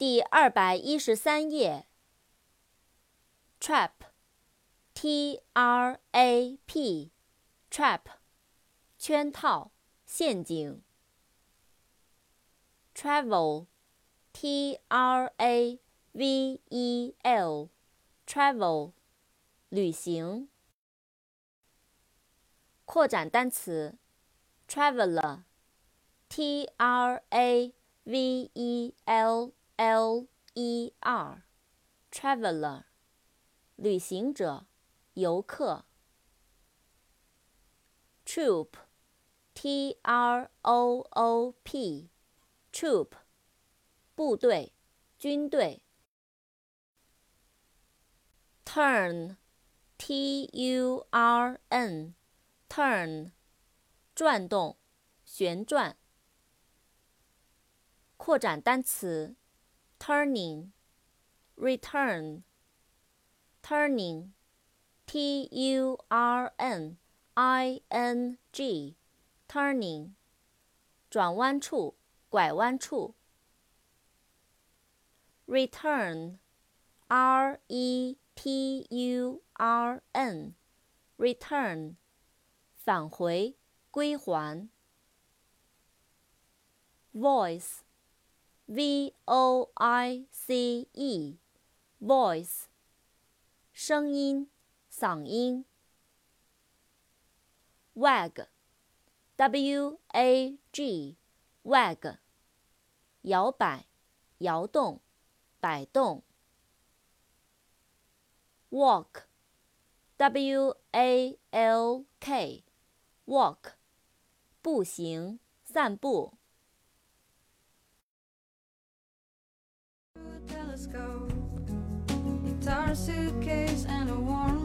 第二百一十三页。trap，t r a p，trap，圈套、陷阱。travel，t r a v e l，travel，旅行。扩展单词，traveler，t r a v e l l e r，traveler，旅行者、游客。troop，t r o o p，troop，部队、军队。turn，t u r n，turn，转动、旋转。扩展单词 ，turning，return，turning，t u r n i n g，turning，转弯处、拐弯处。return，r e t u r n，return，返回、归还。voice。 V o i c e，voice，声音、嗓音。wag，w a g，wag，摇摆、摇动、摆动。walk，w a l k，walk，步行、散步。Guitar, suitcase, and a warm